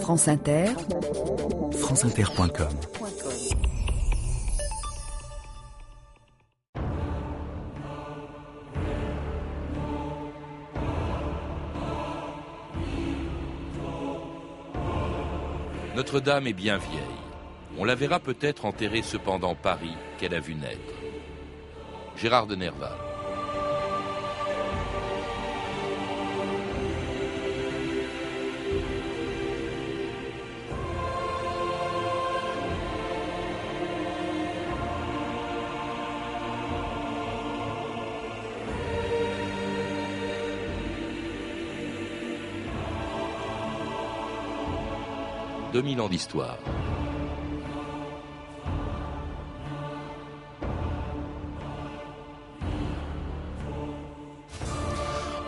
France Inter, franceinter.com Notre-Dame est bien vieille. On la verra peut-être enterrer cependant Paris qu'elle a vu naître. Gérard de Nerval. 2000 ans d'histoire.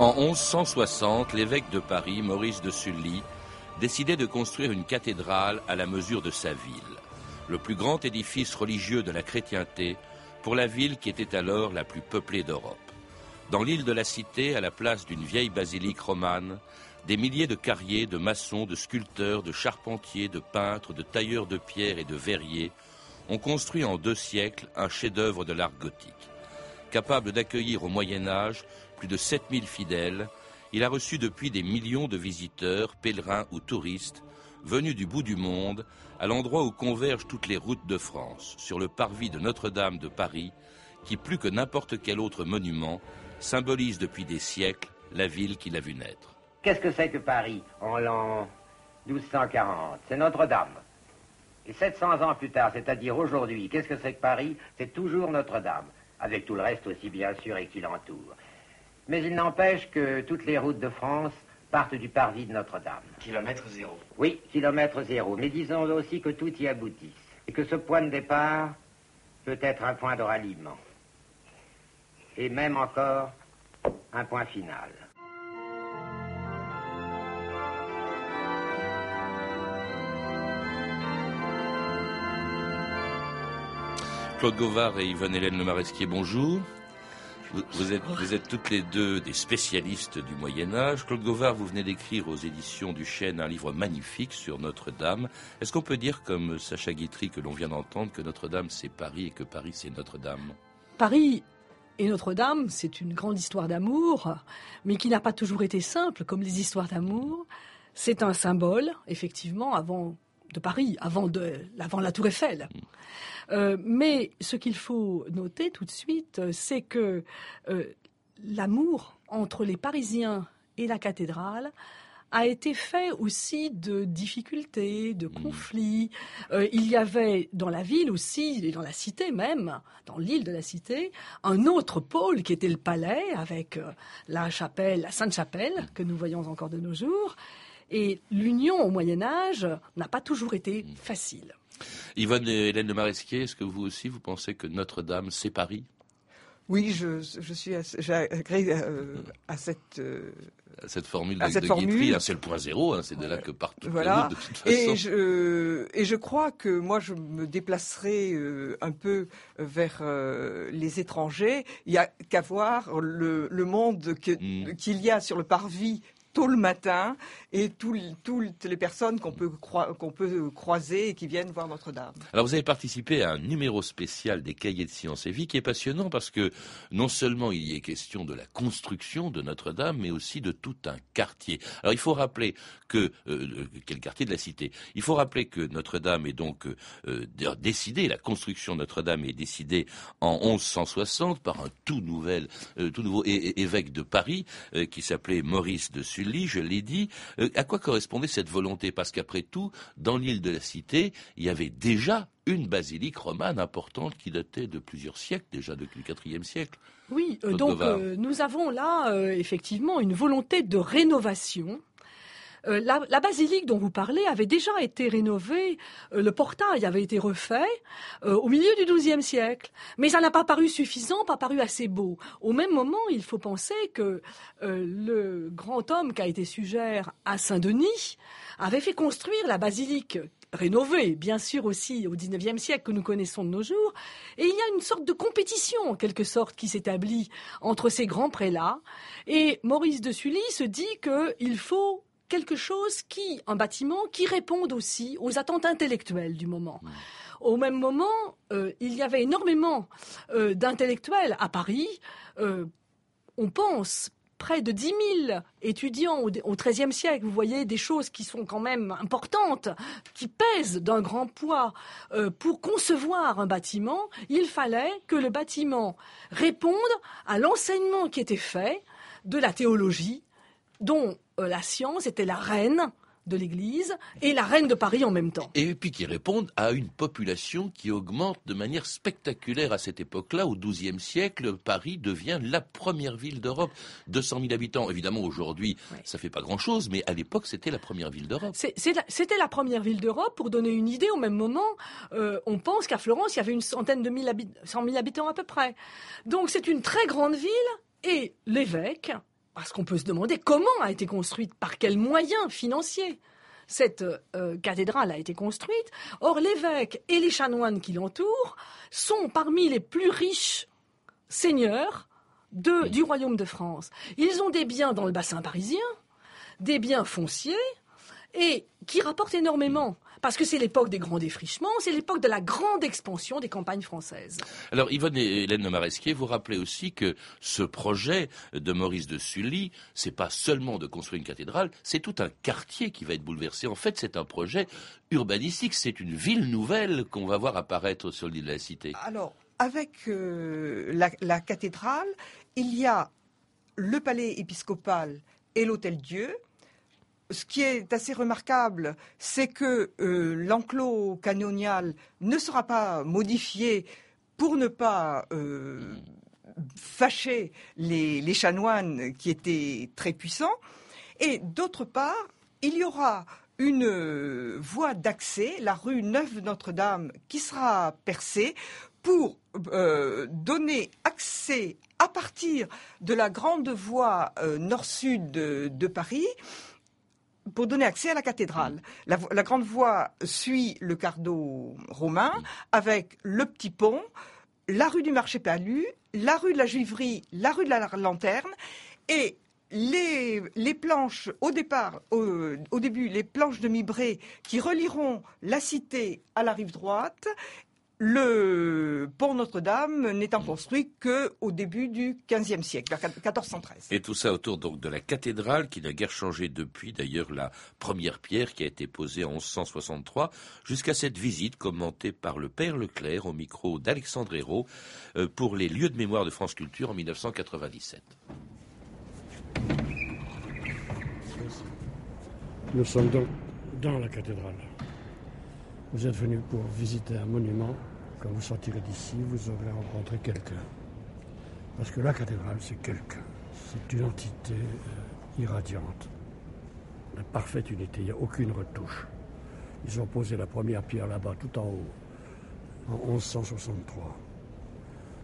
En 1160, l'évêque de Paris, Maurice de Sully, décidait de construire une cathédrale à la mesure de sa ville, le plus grand édifice religieux de la chrétienté pour la ville qui était alors la plus peuplée d'Europe. Dans l'île de la Cité, à la place d'une vieille basilique romane, des milliers de carriers, de maçons, de sculpteurs, de charpentiers, de peintres, de tailleurs de pierre et de verriers ont construit en deux siècles un chef-d'œuvre de l'art gothique. Capable d'accueillir au Moyen Âge plus de 7000 fidèles, il a reçu depuis des millions de visiteurs, pèlerins ou touristes, venus du bout du monde, à l'endroit où convergent toutes les routes de France, sur le parvis de Notre-Dame de Paris, qui plus que n'importe quel autre monument, symbolise depuis des siècles la ville qu'il a vu naître. Qu'est-ce que c'est que Paris en l'an 1240 C'est Notre-Dame. Et 700 ans plus tard, c'est-à-dire aujourd'hui, qu'est-ce que c'est que Paris? C'est toujours Notre-Dame, avec tout le reste aussi bien sûr et qui l'entoure. Mais il n'empêche que toutes les routes de France partent du parvis de Notre-Dame. Kilomètre zéro. Oui, kilomètre zéro. Mais disons aussi que tout y aboutisse. Et que ce point de départ peut être un point de ralliement. Et même encore un point final. Claude Gauvard et Yvonne-Hélène Lemaresquier, bonjour. Vous, êtes, toutes les deux des spécialistes du Moyen Âge. Claude Gauvard, vous venez d'écrire aux éditions du Chêne un livre magnifique sur Notre-Dame. Est-ce qu'on peut dire, comme Sacha Guitry que l'on vient d'entendre, que Notre-Dame c'est Paris et que Paris c'est Notre-Dame? Paris et Notre-Dame, c'est une grande histoire d'amour, mais qui n'a pas toujours été simple, comme les histoires d'amour. C'est un symbole, effectivement, avant de Paris, avant, de, avant la Tour Eiffel. Euh, mais ce qu'il faut noter tout de suite, c'est que euh, l'amour entre les Parisiens et la cathédrale a été fait aussi de difficultés, de mmh. conflits. Euh, il y avait dans la ville aussi, et dans la cité même, dans l'île de la cité, un autre pôle qui était le palais, avec la chapelle, la Sainte-Chapelle, que nous voyons encore de nos jours. Et l'union au Moyen Âge n'a pas toujours été mmh. facile. Yvonne et Hélène de Maresquier, est-ce que vous aussi, vous pensez que Notre-Dame, c'est Paris? Oui, je, suis j'agrée euh, à cette... Euh, cette formule de, cette Guitry, hein, c'est le point zéro, hein, c'est de là que partent voilà. de toute façon. Et je, et je crois que moi, je me déplacerai euh, un peu vers les étrangers. Il n'y a qu'à voir le, monde mm. qu'il y a sur le parvis tôt le matin et toutes les personnes qu'on peut, peut croiser et qui viennent voir Notre-Dame. Alors vous avez participé à un numéro spécial des cahiers de sciences et vie qui est passionnant parce que non seulement il y est question de la construction de Notre-Dame, mais aussi de tout un quartier. Alors il faut rappeler que euh, quel quartier de la cité? Il faut rappeler que Notre-Dame est donc euh, décidée, la construction de Notre-Dame est décidée en 1160 par un tout nouvel, euh, tout nouveau évêque de Paris qui s'appelait Maurice de Sully je l'ai dit. Euh, à quoi correspondait cette volonté? Parce qu'après tout, dans l'île de la Cité, il y avait déjà une basilique romane importante qui datait de plusieurs siècles, déjà depuis le IVe siècle. Oui, euh, donc euh, nous avons là effectivement une volonté de rénovation euh, la, basilique dont vous parlez avait déjà été rénovée, euh, le portail avait été refait euh, au milieu du XIIe siècle, mais ça n'a pas paru suffisant, pas paru assez beau. Au même moment, il faut penser que le grand homme qui a été suggère à Saint-Denis avait fait construire la basilique rénovée, bien sûr aussi au XIXe siècle que nous connaissons de nos jours, et il y a une sorte de compétition en quelque sorte qui s'établit entre ces grands prélats, et Maurice de Sully se dit qu'il faut quelque chose qui, un bâtiment qui réponde aussi aux attentes intellectuelles du moment. Au même moment, euh, il y avait énormément euh, d'intellectuels à Paris. Euh, on pense près de 10 000 étudiants au XIIIe siècle. Vous voyez des choses qui sont quand même importantes, qui pèsent d'un grand poids. pour concevoir un bâtiment, il fallait que le bâtiment réponde à l'enseignement qui était fait de la théologie, dont la science était la reine de l'Église et la reine de Paris en même temps. Et puis qui répondent à une population qui augmente de manière spectaculaire à cette époque-là. Au XIIe siècle, Paris devient la première ville d'Europe. 200 000 habitants. Évidemment, aujourd'hui, ça fait pas grand-chose, mais à l'époque, c'était la première ville d'Europe. C'était la première ville d'Europe. Pour donner une idée, au même moment, euh, on pense qu'à Florence, il y avait une centaine de mille habitants, 100 000 habitants à peu près. Donc c'est une très grande ville et l'évêque parce qu'on peut se demander comment a été construite, par quels moyens financiers cette euh, cathédrale a été construite. Or, l'évêque et les chanoines qui l'entourent sont parmi les plus riches seigneurs du royaume de France. Ils ont des biens dans le bassin parisien, des biens fonciers, et qui rapportent énormément. Parce que c'est l'époque des grands défrichements, c'est l'époque de la grande expansion des campagnes françaises. Alors Yvonne et Hélène de Maresquier, vous rappelez aussi que ce projet de Maurice de Sully, c'est pas seulement de construire une cathédrale, c'est tout un quartier qui va être bouleversé. En fait, c'est un projet urbanistique, c'est une ville nouvelle qu'on va voir apparaître sur l'île de la Cité. Alors, avec euh, la cathédrale, il y a le palais épiscopal et l'hôtel Dieu, ce qui est assez remarquable, c'est que euh, l'enclos canonial ne sera pas modifié pour ne pas euh, fâcher les, chanoines qui étaient très puissants. Et d'autre part, il y aura une euh, voie d'accès, la rue Neuve Notre-Dame, qui sera percée pour donner accès à partir de la grande voie nord-sud de, Paris pour donner accès à la cathédrale. La, grande voie suit le cardo romain avec le petit pont, la rue du marché palu, la rue de la Juiverie, la rue de la Lanterne et les, les planches, au départ, au, début, les planches de Mibré qui relieront la cité à la rive droite le pont Notre-Dame n'étant construit qu'au début du XVe siècle, vers 1413. Et tout ça autour donc de la cathédrale qui n'a guère changé depuis d'ailleurs la première pierre qui a été posée en 1163 jusqu'à cette visite commentée par le père Leclerc au micro d'Alexandre Hérault euh, pour les lieux de mémoire de France Culture en 1997. Nous sommes donc dans la cathédrale. Vous êtes venu pour visiter un monument. Quand vous sortirez d'ici, vous aurez rencontré quelqu'un. Parce que la cathédrale, c'est quelqu'un. C'est une entité euh, irradiante. La parfaite unité, il n'y a aucune retouche. Ils ont posé la première pierre là-bas, tout en haut, en 1163.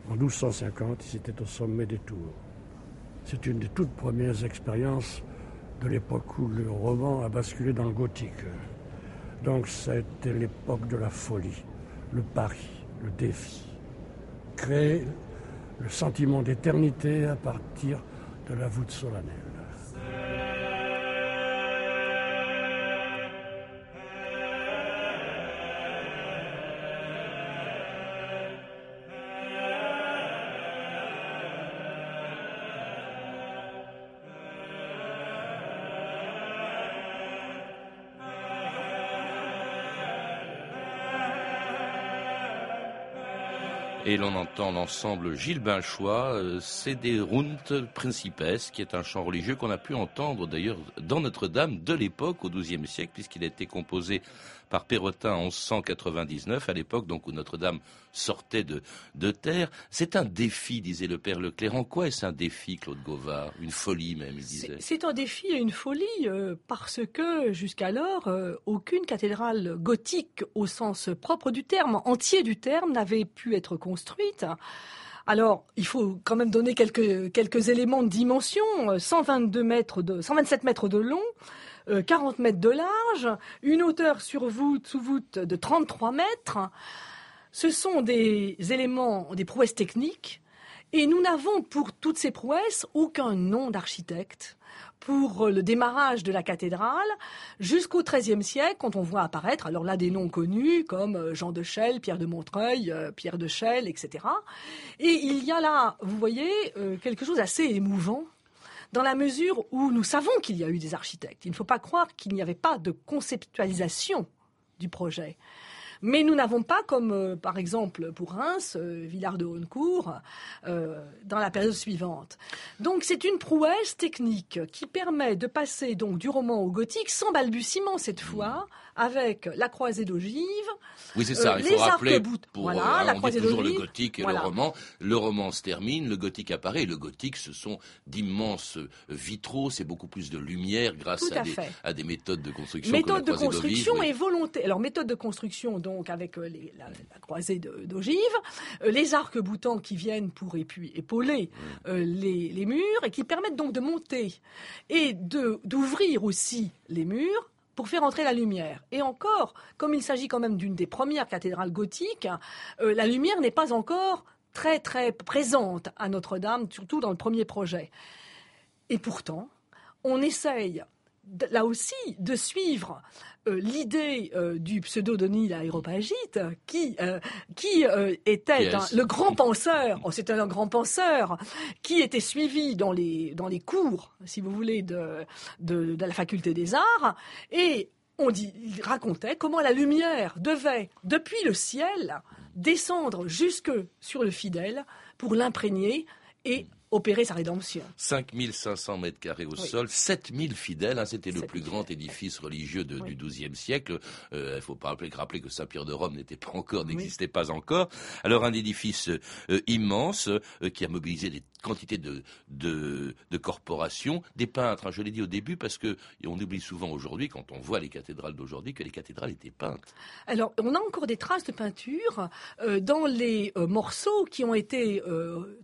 En 1250, ils étaient au sommet des tours. C'est une des toutes premières expériences de l'époque où le roman a basculé dans le gothique. Donc ça a été l'époque de la folie, le pari, le défi. Créer le sentiment d'éternité à partir de la voûte solennelle. Et l'on entend l'ensemble Gilles Binchois, euh, c'est des Runt Principes, qui est un chant religieux qu'on a pu entendre d'ailleurs dans Notre-Dame de l'époque, au XIIe siècle, puisqu'il a été composé par Perrotin en 1199, à l'époque donc où Notre-Dame sortait de, de terre. C'est un défi, disait le père Leclerc. En quoi est-ce un défi, Claude Gauvard? Une folie même, il disait. C'est un défi et une folie euh, parce que jusqu'alors, euh, aucune cathédrale gothique au sens propre du terme, entier du terme, n'avait pu être construite. Alors, il faut quand même donner quelques, éléments de dimension. 122 mètres de, 127 mètres de long, 40 euh, mètres de large, une hauteur sur voûte, sous voûte de 33 mètres. Ce sont des éléments, des prouesses techniques, et nous n'avons pour toutes ces prouesses aucun nom d'architecte, pour le démarrage de la cathédrale jusqu'au XIIIe siècle, quand on voit apparaître, alors là, des noms connus comme Jean de Chelles, Pierre de Montreuil, Pierre de Chelles, etc. Et il y a là, vous voyez, quelque chose d'assez émouvant dans la mesure où nous savons qu'il y a eu des architectes. Il ne faut pas croire qu'il n'y avait pas de conceptualisation du projet. Mais nous n'avons pas, comme euh, par exemple pour Reims, euh, Villard de Honnecourt, euh, dans la période suivante. Donc c'est une prouesse technique qui permet de passer donc du roman au gothique sans balbutiement cette fois, avec la croisée d'ogive. Oui, c'est ça. Il faut rappeler pour voilà, la croisée toujours le gothique et le roman. Le roman se termine, le gothique apparaît. le gothique, ce sont d'immenses vitraux. C'est beaucoup plus de lumière grâce à, des, méthodes de construction. Méthode de construction et volonté. Alors méthode de construction donc avec euh, la, croisée d'ogives, euh, les arcs boutants qui viennent pour épauler mmh. euh, les, murs et qui permettent donc de monter et d'ouvrir aussi les murs pour faire entrer la lumière. Et encore, comme il s'agit quand même d'une des premières cathédrales gothiques, la lumière n'est pas encore très très présente à Notre-Dame, surtout dans le premier projet. Et pourtant, on essaye là aussi de suivre euh, l'idée euh, du pseudo-Denis l'aéropagite, qui, euh, qui était le grand penseur, oh, c'était un grand penseur, qui était suivi dans les, dans les cours, si vous voulez, de, de, de la faculté des arts, et on dit, il racontait comment la lumière devait, depuis le ciel, descendre jusque sur le fidèle pour l'imprégner et opérer sa rédemption. 5500 mètres carrés au sol, 7000 fidèles, hein, c'était le plus grand édifice religieux du XIIe siècle. Euh, il ne faut pas rappeler, rappeler que Saint-Pierre de Rome n'était pas encore, n'existait pas encore. Alors un édifice euh, immense euh, qui a mobilisé des quantités de, de, de corporations, des peintres, hein, je l'ai dit au début, parce que on oublie souvent aujourd'hui, quand on voit les cathédrales d'aujourd'hui, que les cathédrales étaient peintes. Alors, on a encore des traces de peinture dans les morceaux qui ont été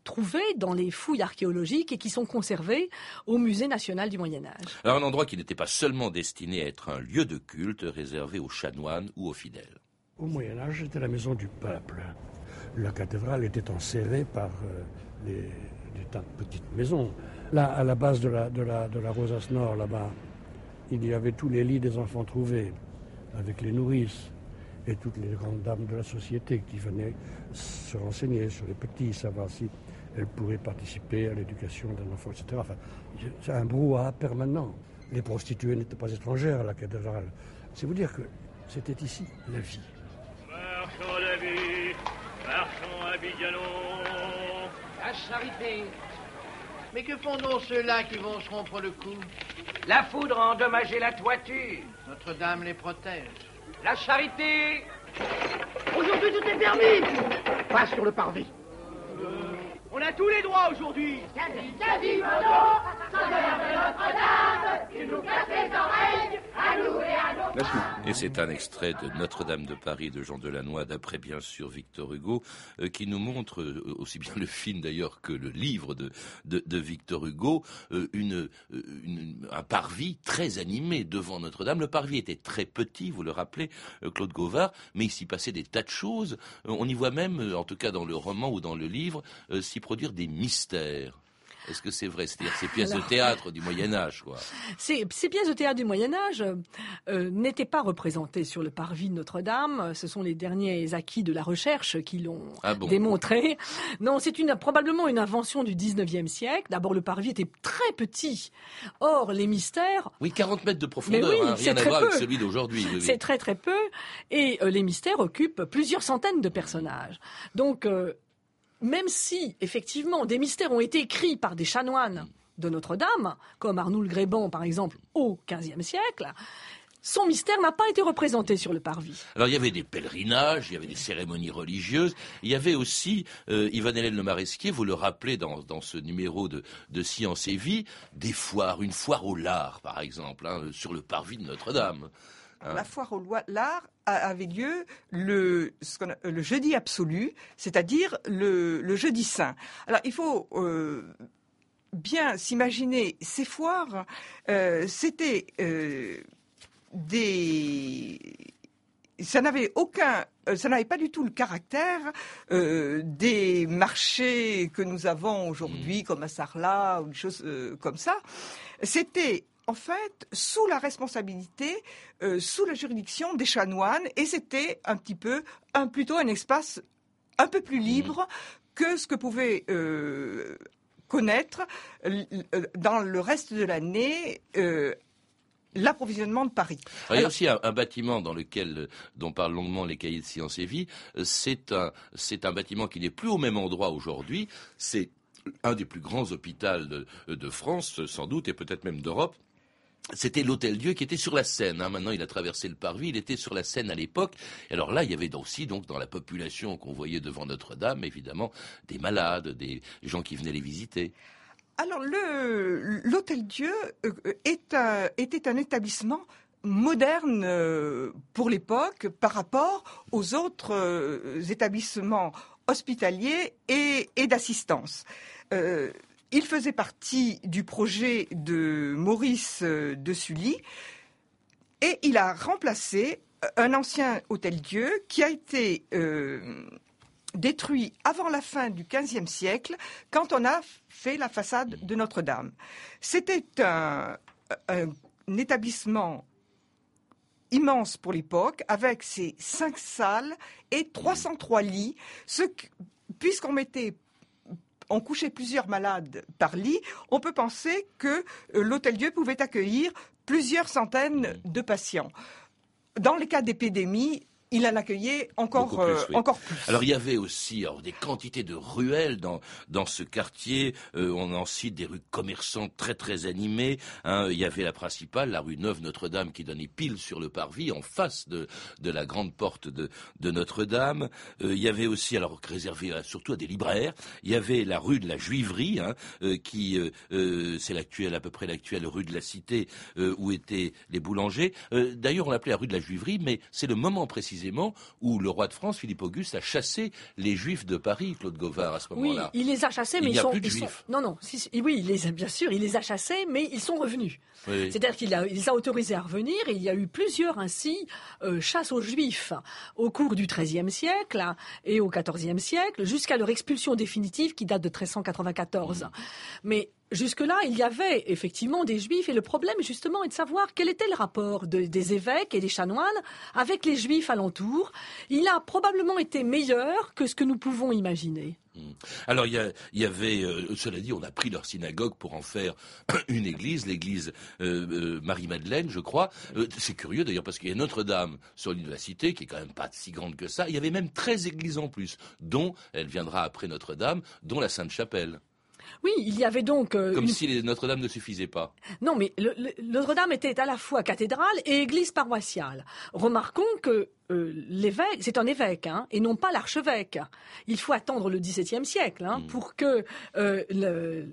trouvés dans les fouilles archéologiques et qui sont conservés au Musée national du Moyen Âge. Alors un endroit qui n'était pas seulement destiné à être un lieu de culte réservé aux chanoines ou aux fidèles. Au Moyen Âge, c'était la maison du peuple. La cathédrale était enserrée par euh, des tas de petites maisons. Là, à la base de la, de la, de la Rosace Nord, là-bas, il y avait tous les lits des enfants trouvés, avec les nourrices et toutes les grandes dames de la société qui venaient se renseigner sur les petits, savoir si elle pourrait participer à l'éducation d'un enfant, etc. Enfin, c'est un brouhaha permanent. Les prostituées n'étaient pas étrangères à la cathédrale. C'est vous dire que c'était ici la vie. Marchons la vie, marchons à La charité. Mais que font donc ceux-là qui vont se rompre le cou? La foudre a endommagé la toiture. Notre-Dame les protège. La charité Aujourd'hui tout est permis Pas sur le parvis. On a tous les droits aujourd'hui. Et c'est un extrait de Notre-Dame de Paris de Jean Delannoy, d'après bien sûr Victor Hugo, euh, qui nous montre, euh, aussi bien le film d'ailleurs que le livre de, Victor Hugo, euh, un parvis très animé devant Notre-Dame. Le parvis était très petit, vous le rappelez, Claude Gauvard, mais il s'y passait des tas de choses. on y voit même, en tout cas dans le roman ou dans le livre, s'y produire des mystères. Est-ce que c'est vrai? C'est-à-dire ces pièces de théâtre du Moyen Âge, quoi. Ces, pièces de théâtre du Moyen Âge euh, n'étaient pas représentées sur le parvis de Notre-Dame. Ce sont les derniers acquis de la recherche qui l'ont ah démontré. Non, c'est une, probablement une invention du 19e siècle. D'abord, le parvis était très petit. Or, les mystères... Oui, 40 mètres de profondeur, hein, rien à voir avec celui d'aujourd'hui. C'est très très peu. Et euh, les mystères occupent plusieurs centaines de personnages. Donc, euh, même si, effectivement, des mystères ont été écrits par des chanoines de Notre-Dame, comme Arnoul Gréban, par exemple, au XVe siècle, son mystère n'a pas été représenté sur le parvis. Alors il y avait des pèlerinages, il y avait des cérémonies religieuses, il y avait aussi, euh, Yvan-Hélène Le Maresquier, vous le rappelez dans, ce numéro de, Science et Vie, des foires, une foire au lard par exemple, hein, sur le parvis de Notre-Dame. Hein. La foire au lard avait lieu le, le jeudi absolu, c'est-à-dire le, jeudi saint. Alors il faut euh, bien s'imaginer ces foires, euh, c'était euh, des ça n'avait aucun, ça n'avait pas du tout le caractère des marchés que nous avons aujourd'hui, mmh. comme à Sarlat ou des choses comme ça. c'était en fait sous la responsabilité, euh, sous la juridiction des chanoines, et c'était un petit peu, un, plutôt un espace un peu plus libre que ce que pouvait euh, connaître euh, dans le reste de l'année l'approvisionnement de Paris. il y a aussi un, bâtiment dans lequel, dont parlent longuement les cahiers de sciences et vie. C'est un, c'est un bâtiment qui n'est plus au même endroit aujourd'hui. C'est un des plus grands hôpitaux de France, sans doute, et peut-être même d'Europe. C'était l'Hôtel Dieu qui était sur la Seine. Maintenant, il a traversé le parvis. Il était sur la Seine à l'époque. Et alors là, il y avait aussi, donc, dans la population qu'on voyait devant Notre-Dame, évidemment, des malades, des gens qui venaient les visiter. Alors, l'Hôtel Dieu euh, était un établissement moderne euh, pour l'époque par rapport aux autres euh, établissements hospitaliers et, d'assistance. Il faisait partie du projet de Maurice euh, de Sully et il a remplacé euh, un ancien hôtel-dieu qui a été euh, détruit avant la fin du XVe siècle quand on a fait la façade de Notre-Dame. C'était un, établissement immense pour l'époque, avec ses cinq salles et 303 lits, puisqu'on mettait on couchait plusieurs malades par lit, on peut penser que euh, l'Hôtel-Dieu pouvait accueillir plusieurs centaines de patients. Dans les cas d'épidémie, il en accueillait encore, plus, euh, encore plus. Alors il y avait aussi des quantités de ruelles dans, dans ce quartier. Euh, on en cite des rues commerçantes très très animées. Hein. Il y avait la principale, la rue Neuve Notre-Dame, qui donnait pile sur le parvis, en face de, de la grande porte de, de Notre-Dame. Euh, il y avait aussi, alors réservé surtout à des libraires, il y avait la rue de la Juiverie, hein, qui c'est l'actuelle à peu près l'actuelle rue de la Cité, où étaient les boulangers. D'ailleurs on l'appelait la rue de la Juiverie, mais c'est le moment précis où le roi de France, Philippe Auguste, a chassé les Juifs de Paris, Claude Gauvard, à ce moment-là. Oui, il les a chassés, mais il ils sont, plus de juifs. non, non, oui, il les a, bien sûr, il les a chassés, mais ils sont revenus. C'est-à-dire qu'il a, les a autorisés à revenir, et il y a eu plusieurs ainsi euh, chasses aux Juifs au cours du XIIIe siècle et au XIVe siècle, jusqu'à leur expulsion définitive qui date de 1394. Mmh. Mais Jusque-là, il y avait effectivement des juifs et le problème justement est de savoir quel était le rapport des évêques et des chanoines avec les juifs alentours. Il a probablement été meilleur que ce que nous pouvons imaginer. Hmm. Alors il y, avait, euh, cela dit, on a pris leur synagogue pour en faire une église, l'église euh, euh, Marie-Madeleine, je crois. c'est curieux d'ailleurs parce qu'il y a Notre-Dame sur Cité, qui est quand même pas si grande que ça. Il y avait même 13 églises en plus, dont, elle viendra après Notre-Dame, dont la Sainte-Chapelle. Oui, il y avait donc... Euh, Comme si Notre-Dame ne suffisait pas. Non, mais Notre-Dame était à la fois cathédrale et église paroissiale. Remarquons que euh, l'évêque, c'est un évêque, hein, et non pas l'archevêque. Il faut attendre le XVIIe siècle hein, hmm. pour que euh,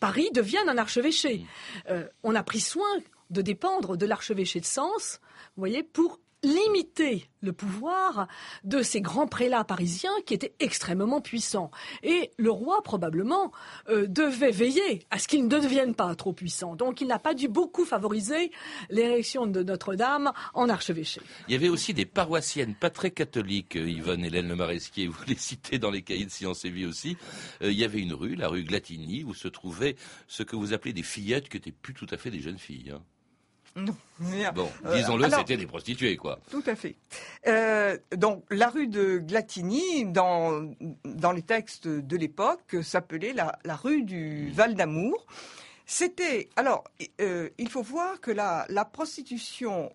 Paris devienne un archevêché. Hmm. on a pris soin de dépendre de l'archevêché de Sens, vous voyez, pour limiter le pouvoir de ces grands prélats parisiens qui étaient extrêmement puissants. Et le roi, probablement, euh, devait veiller à ce qu'ils ne deviennent pas trop puissants. Donc il n'a pas dû beaucoup favoriser l'élection de Notre-Dame en archevêché. Il y avait aussi des paroissiennes pas très catholiques, euh, Yvonne Hélène Le Maresquier, vous les citez dans les cahiers de sciences et vie aussi. Euh, il y avait une rue, la rue Glatigny, où se trouvaient ce que vous appelez des fillettes qui n'étaient plus tout à fait des jeunes filles. Hein. Non. Bon, euh, disons-le, c'était des prostituées, quoi. Tout à fait. Euh, donc, la rue de Glatigny, dans, dans les textes de l'époque, s'appelait la, la, rue du Val d'Amour. C'était. Alors, euh, il faut voir que la, la prostitution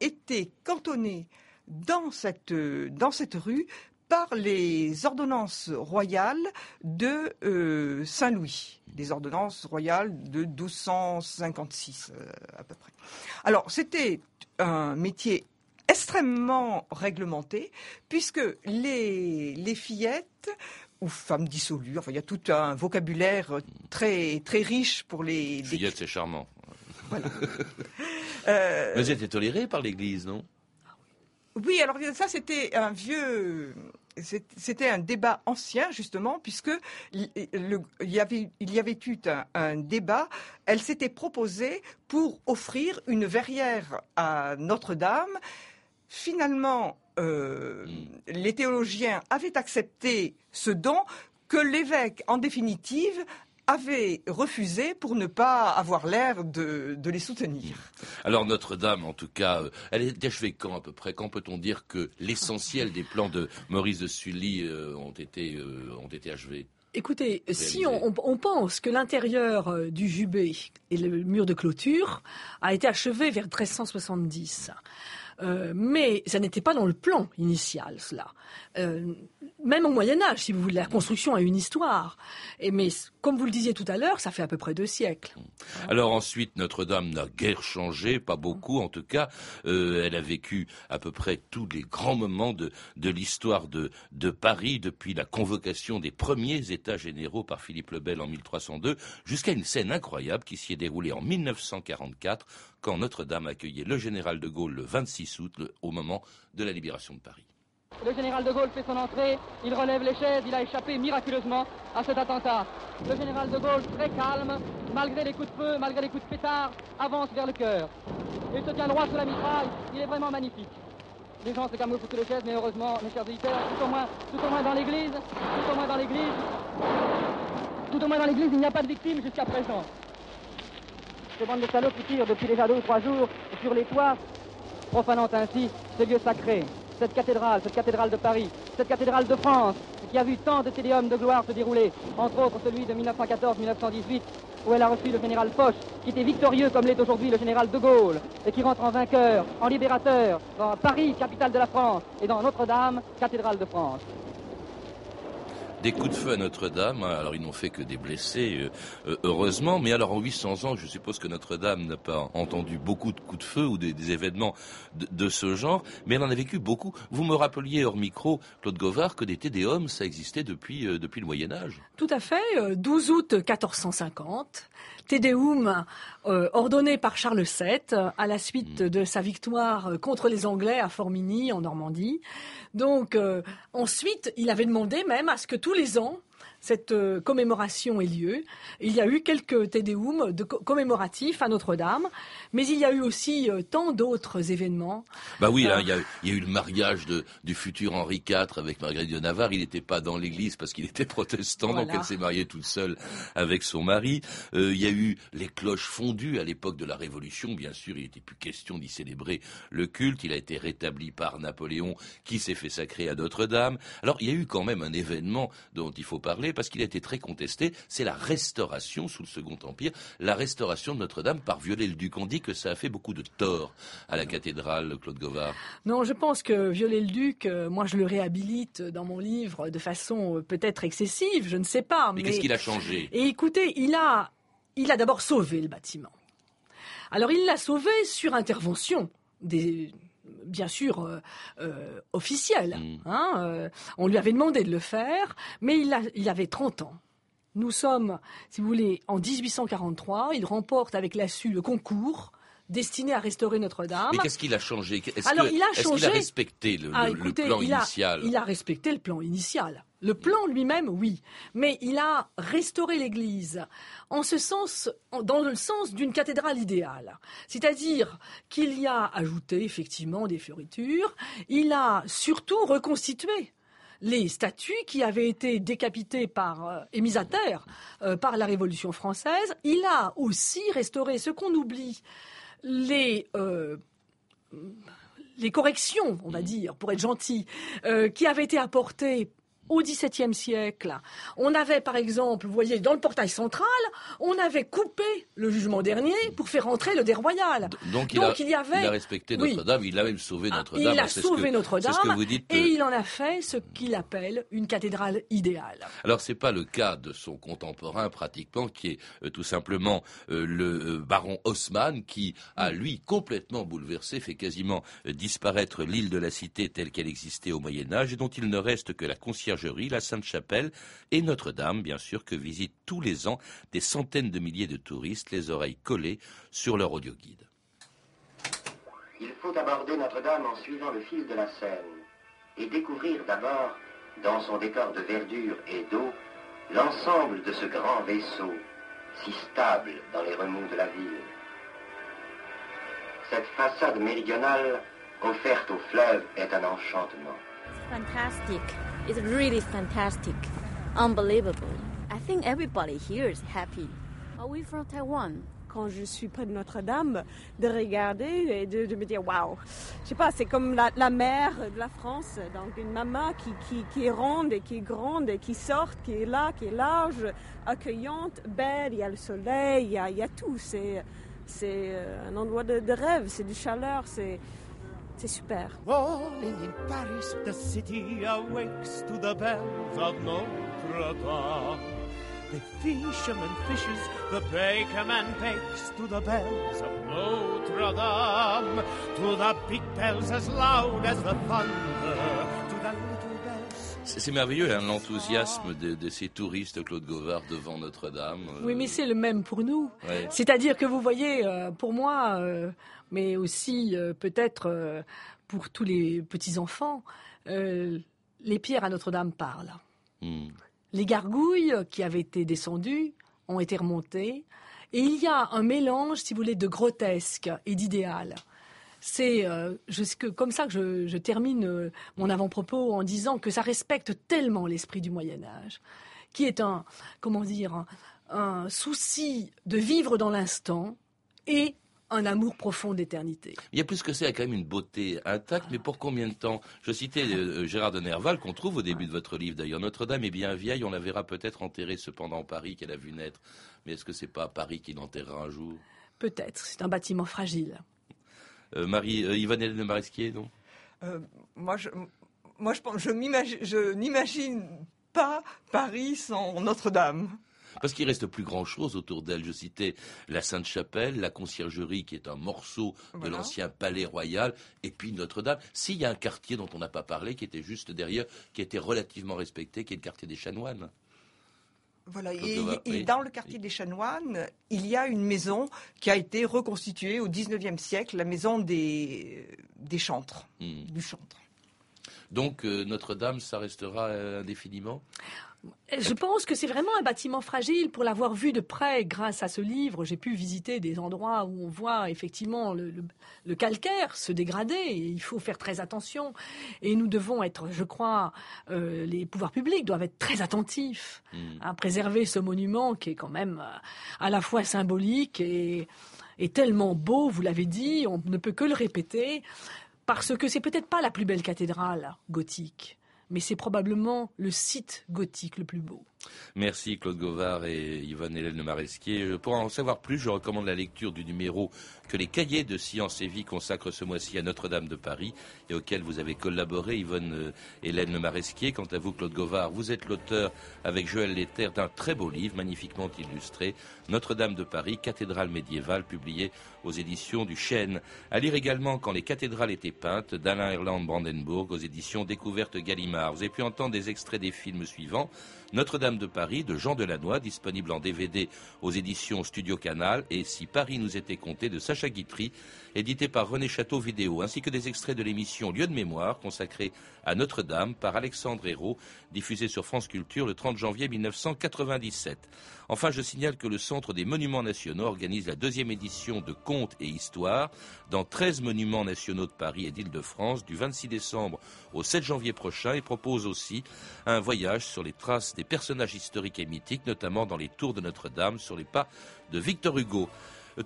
était cantonnée dans cette, dans cette rue par les ordonnances royales de euh, Saint-Louis, des ordonnances royales de 1256 euh, à peu près. Alors c'était un métier extrêmement réglementé puisque les, les fillettes ou femmes dissolues, enfin il y a tout un vocabulaire très très riche pour les fillettes, c'est charmant. Voilà. euh... Mais êtes toléré par l'Église, non? Oui, alors ça c'était un vieux, c'était un débat ancien justement puisque il y avait il y avait eu un, débat. Elle s'était proposée pour offrir une verrière à Notre-Dame. Finalement, euh, hmm. les théologiens avaient accepté ce don que l'évêque, en définitive, avait refusé pour ne pas avoir l'air de, les soutenir. Alors Notre-Dame, en tout cas, euh, elle est achevée quand à peu près? Quand peut-on dire que l'essentiel des plans de Maurice de Sully euh, ont, été, euh, ont été achevés? Écoutez, si on, pense que l'intérieur du jubé et le mur de clôture a été achevé vers 1370, mais ça n'était pas dans le plan initial, cela même au Moyen Âge, si vous voulez, la construction a une histoire. Mais comme vous le disiez tout à l'heure, ça fait à peu près deux siècles. Alors ensuite, Notre-Dame n'a guère changé, pas beaucoup en tout cas. Euh, elle a vécu à peu près tous les grands moments de, l'histoire de, de Paris, depuis la convocation des premiers États généraux par Philippe le Bel en 1302, jusqu'à une scène incroyable qui s'y est déroulée en 1944, quand Notre-Dame accueillait le général de Gaulle le 26 août, au moment de la libération de Paris. Le général de Gaulle fait son entrée, il relève les chaises, il a échappé miraculeusement à cet attentat. Le général de Gaulle, très calme, malgré les coups de feu, malgré les coups de pétard, avance vers le cœur. Il se tient droit sous la mitraille, il est vraiment magnifique. Les gens se camouflent sous les chaises, mais heureusement, mes chers auditeurs, tout au moins, tout au moins dans l'église, tout au moins dans l'église, tout au moins dans l'église, il n'y a pas de victimes jusqu'à présent. Ces bandes de salauds qui tirent depuis déjà deux ou trois jours sur les toits, profanant ainsi ce lieu sacré cette cathédrale, cette cathédrale de Paris, cette cathédrale de France, qui a vu tant de téléums de gloire se dérouler, entre autres celui de 1914-1918, où elle a reçu le général Foch, qui était victorieux comme l'est aujourd'hui le général de Gaulle, et qui rentre en vainqueur, en libérateur, dans Paris, capitale de la France, et dans Notre-Dame, cathédrale de France des coups de feu à Notre-Dame. Hein. Alors ils n'ont fait que des blessés, euh, euh, heureusement. Mais alors en 800 ans, je suppose que Notre-Dame n'a pas entendu beaucoup de coups de feu ou des, événements de, ce genre, mais elle en a vécu beaucoup. Vous me rappeliez hors micro, Claude Govard, que des tédéums, ça existait depuis, euh, depuis le Moyen Âge. Tout à fait. 12 août 1450, Tédéum ordonné par Charles VII à la suite de sa victoire contre les Anglais à Formigny en Normandie. Donc ensuite, il avait demandé même à ce que tous les ans, cette euh, commémoration ait lieu. Il y a eu quelques tédéums de commémoratifs à Notre-Dame, mais il y a eu aussi euh, tant d'autres événements. Bah oui, hein, il, y a, eu le mariage du futur Henri IV avec Marguerite de Navarre. Il n'était pas dans l'église parce qu'il était protestant, donc elle s'est mariée toute seule avec son mari. Euh, il y a eu les cloches fondues à l'époque de la Révolution. Bien sûr, il n'était plus question d'y célébrer le culte. Il a été rétabli par Napoléon qui s'est fait sacrer à Notre-Dame. Alors, il y a eu quand même un événement dont il faut parler parce qu'il a été très contesté, c'est la restauration sous le Second Empire, la restauration de Notre-Dame par Viollet-le-Duc. On dit que ça a fait beaucoup de tort à la cathédrale, Claude Govard. Non, je pense que Viollet-le-Duc, euh, moi je le réhabilite dans mon livre de façon euh, peut-être excessive, je ne sais pas. Mais, qu'est-ce qu'il a changé? Et écoutez, il a, il a d'abord sauvé le bâtiment. Alors il l'a sauvé sur intervention des, bien sûr euh, euh, officiel. Mm. Hein, euh, on lui avait demandé de le faire, mais il, a, il avait 30 ans. Nous sommes, si vous voulez, en 1843. Il remporte avec la SU le concours destiné à restaurer Notre-Dame. Mais qu'est-ce qu'il a changé? Est-ce qu'il a, respecté le, ah, plan initial? il a respecté le plan initial. Le plan lui-même, oui, mais il a restauré l'Église en ce sens, dans le sens d'une cathédrale idéale. C'est-à-dire qu'il y a ajouté effectivement des fioritures, il a surtout reconstitué les statues qui avaient été décapitées par euh, et mises à terre euh, par la Révolution française. Il a aussi restauré ce qu'on oublie les euh, les corrections, on va dire, pour être gentil, qui avaient été apportées au XVIIe siècle, on avait par exemple, vous voyez, dans le portail central, on avait coupé le jugement dernier pour faire entrer le déroyal. Donc, il, a, il, y avait, il a respecté Notre-Dame, il a même sauvé ah, Notre-Dame. Il a sauvé Notre-Dame, et euh, il en a fait ce qu'il appelle une cathédrale idéale. Alors c'est pas le cas de son contemporain pratiquement, qui est euh, tout simplement euh, le baron Haussmann, qui a lui complètement bouleversé, fait quasiment disparaître l'île de la Cité telle qu'elle existait au Moyen Âge, et dont il ne reste que la concierge la Sainte-Chapelle et Notre-Dame, bien sûr, que visitent tous les ans des centaines de milliers de touristes, les oreilles collées sur leur audioguide. Il faut aborder Notre-Dame en suivant le fil de la Seine et découvrir d'abord, dans son décor de verdure et d'eau, l'ensemble de ce grand vaisseau, si stable dans les remous de la ville. Cette façade méridionale offerte au fleuve est un enchantement. Fantastique. It's really fantastic, unbelievable. I think everybody here is happy. Are we from Taiwan? Quand je suis près de Notre-Dame, de regarder et de, me dire waouh. Je sais pas, c'est comme la, la, mère de la France, donc une maman qui, est ronde et qui est grande et qui sort, qui est là, qui est large, accueillante, belle. Il y a le soleil, il y a, tout. C'est c'est un endroit de, rêve, c'est de chaleur, c'est c'est super. Rolling in Paris, the city awakes to the bells of Notre Dame. The fisherman fishes, the bakerman bakes to the bells of Notre Dame. To the big bells as loud as the thunder, C'est merveilleux hein, l'enthousiasme de, de, ces touristes, Claude Gauvard, devant Notre-Dame. Oui, mais c'est le même pour nous. Ouais. C'est-à-dire que vous voyez, euh, pour moi, euh, mais aussi euh, peut-être euh, pour tous les petits-enfants, euh, les pierres à Notre-Dame parlent. Mm. Les gargouilles qui avaient été descendues ont été remontées. Et il y a un mélange, si vous voulez, de grotesque et d'idéal. C'est euh, comme ça que je, je termine euh, mon avant-propos en disant que ça respecte tellement l'esprit du Moyen Âge, qui est un, comment dire, un, un souci de vivre dans l'instant et un amour profond d'éternité. Il y a plus que ça, il y a quand même une beauté intacte, mais pour combien de temps? Je citais euh, Gérard de Nerval, qu'on trouve au début de votre livre d'ailleurs. Notre-Dame est bien vieille, on la verra peut-être enterrée cependant en Paris qu'elle a vu naître. Mais est-ce que c'est pas Paris qui l'enterrera un jour? Peut-être, c'est un bâtiment fragile. Euh, Marie, euh, Yvonne Hélène Maresquier, non? Euh, Moi, je, moi, je, je, je n'imagine pas Paris sans Notre-Dame parce qu'il reste plus grand chose autour d'elle. Je citais la Sainte-Chapelle, la Conciergerie qui est un morceau voilà. de l'ancien palais royal, et puis Notre-Dame. S'il y a un quartier dont on n'a pas parlé, qui était juste derrière, qui était relativement respecté, qui est le quartier des Chanoines. Voilà, et, et, dans le quartier des Chanoines, il y a une maison qui a été reconstituée au XIXe siècle, la maison des, des chantres, Hmm. du chantre. Donc euh, Notre-Dame, ça restera euh, indéfiniment? Je pense que c'est vraiment un bâtiment fragile. Pour l'avoir vu de près, grâce à ce livre, j'ai pu visiter des endroits où on voit effectivement le, le, le, calcaire se dégrader. Et il faut faire très attention. Et nous devons être, je crois, euh, les pouvoirs publics doivent être très attentifs Hmm. mmh. à préserver ce monument qui est quand même euh, à la fois symbolique et, et tellement beau. Vous l'avez dit, on ne peut que le répéter parce que c'est peut-être pas la plus belle cathédrale gothique mais c'est probablement le site gothique le plus beau. Merci Claude Gauvard et Yvonne Hélène Maresquier. Pour en savoir plus, je recommande la lecture du numéro que les cahiers de Sciences et Vie consacrent ce mois-ci à Notre-Dame de Paris et auquel vous avez collaboré, Yvonne Hélène Maresquier. Quant à vous, Claude Gauvard, vous êtes l'auteur avec Joël Léther d'un très beau livre, magnifiquement illustré, Notre-Dame de Paris, cathédrale médiévale, publié aux éditions du Chêne. À lire également Quand les cathédrales étaient peintes, d'Alain Erland Brandenburg, aux éditions Découverte Gallimard. Vous avez pu entendre des extraits des films suivants. Notre-Dame de Paris de Jean Delannoy, disponible en DVD aux éditions Studio Canal, et Si Paris nous était compté de Sacha Guitry, édité par René Château Vidéo, ainsi que des extraits de l'émission Lieu de mémoire consacrée à Notre-Dame par Alexandre Hérault, diffusée sur France Culture le 30 janvier 1997. Enfin, je signale que le Centre des Monuments Nationaux organise la deuxième édition de Contes et Histoire dans 13 monuments nationaux de Paris et d'Île-de-France du 26 décembre au 7 janvier prochain et propose aussi un voyage sur les traces des personnages historiques et mythiques, notamment dans les tours de Notre-Dame, sur les pas de Victor Hugo.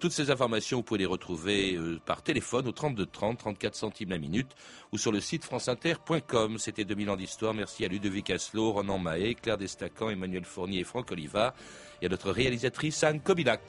Toutes ces informations, vous pouvez les retrouver euh, par téléphone au 32 30, 34 centimes la minute ou sur le site franceinter.com. C'était 2000 ans d'histoire. Merci à Ludovic Asselot, Ronan Mahé, Claire Destacan, Emmanuel Fournier et Franck Olivard et à notre réalisatrice Anne Kobilac.